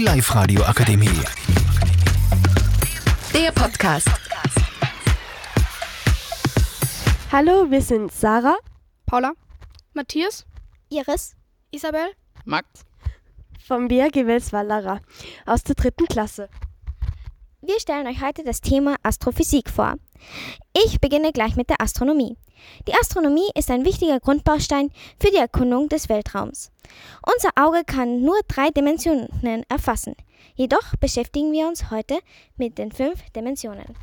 Die Live-Radio Akademie. Der Podcast. Hallo, wir sind Sarah. Paula, Matthias, Iris, Isabel, Max. Vom BRG Welswar Lara aus der dritten Klasse. Wir stellen euch heute das Thema Astrophysik vor. Ich beginne gleich mit der Astronomie. Die Astronomie ist ein wichtiger Grundbaustein für die Erkundung des Weltraums. Unser Auge kann nur drei Dimensionen erfassen. Jedoch beschäftigen wir uns heute mit den fünf Dimensionen.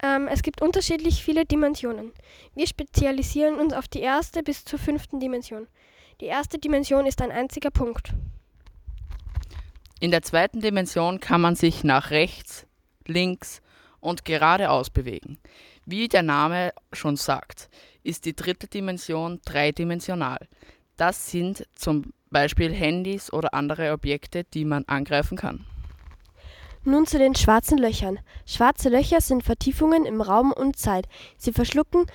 Ähm, es gibt unterschiedlich viele Dimensionen. Wir spezialisieren uns auf die erste bis zur fünften Dimension. Die erste Dimension ist ein einziger Punkt. In der zweiten Dimension kann man sich nach rechts, links und geradeaus bewegen. Wie der Name schon sagt, ist die dritte Dimension dreidimensional. Das sind zum Beispiel Handys oder andere Objekte, die man angreifen kann. Nun zu den schwarzen Löchern. Schwarze Löcher sind Vertiefungen im Raum und Zeit. Sie verschlucken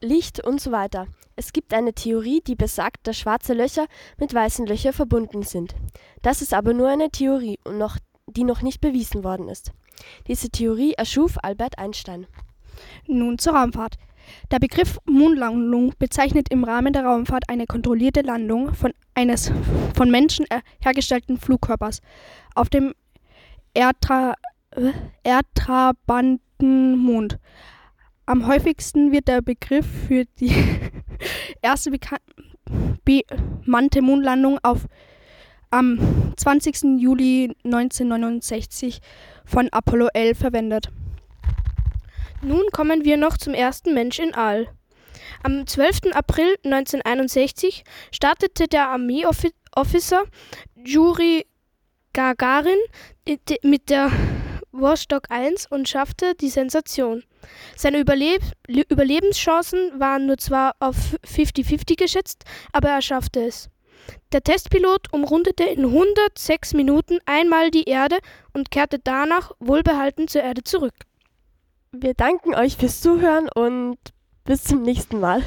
Licht und so weiter. Es gibt eine Theorie, die besagt, dass schwarze Löcher mit weißen Löchern verbunden sind. Das ist aber nur eine Theorie, und noch, die noch nicht bewiesen worden ist. Diese Theorie erschuf Albert Einstein. Nun zur Raumfahrt. Der Begriff Mondlandung bezeichnet im Rahmen der Raumfahrt eine kontrollierte Landung von eines von Menschen hergestellten Flugkörpers auf dem Erdtra äh, erdtrabanten Mond. Am häufigsten wird der Begriff für die erste bemannte Mondlandung auf am 20. Juli 1969 von Apollo 11 verwendet. Nun kommen wir noch zum ersten Mensch in All. Am 12. April 1961 startete der Armeeofficer Juri Gagarin mit der Vostok 1 und schaffte die Sensation. Seine Überleb Überlebenschancen waren nur zwar auf 50-50 geschätzt, aber er schaffte es. Der Testpilot umrundete in 106 Minuten einmal die Erde und kehrte danach wohlbehalten zur Erde zurück. Wir danken euch fürs Zuhören und bis zum nächsten Mal.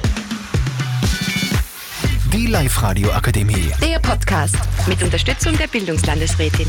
Die Live-Radio Akademie. Der Podcast mit Unterstützung der Bildungslandesrätin.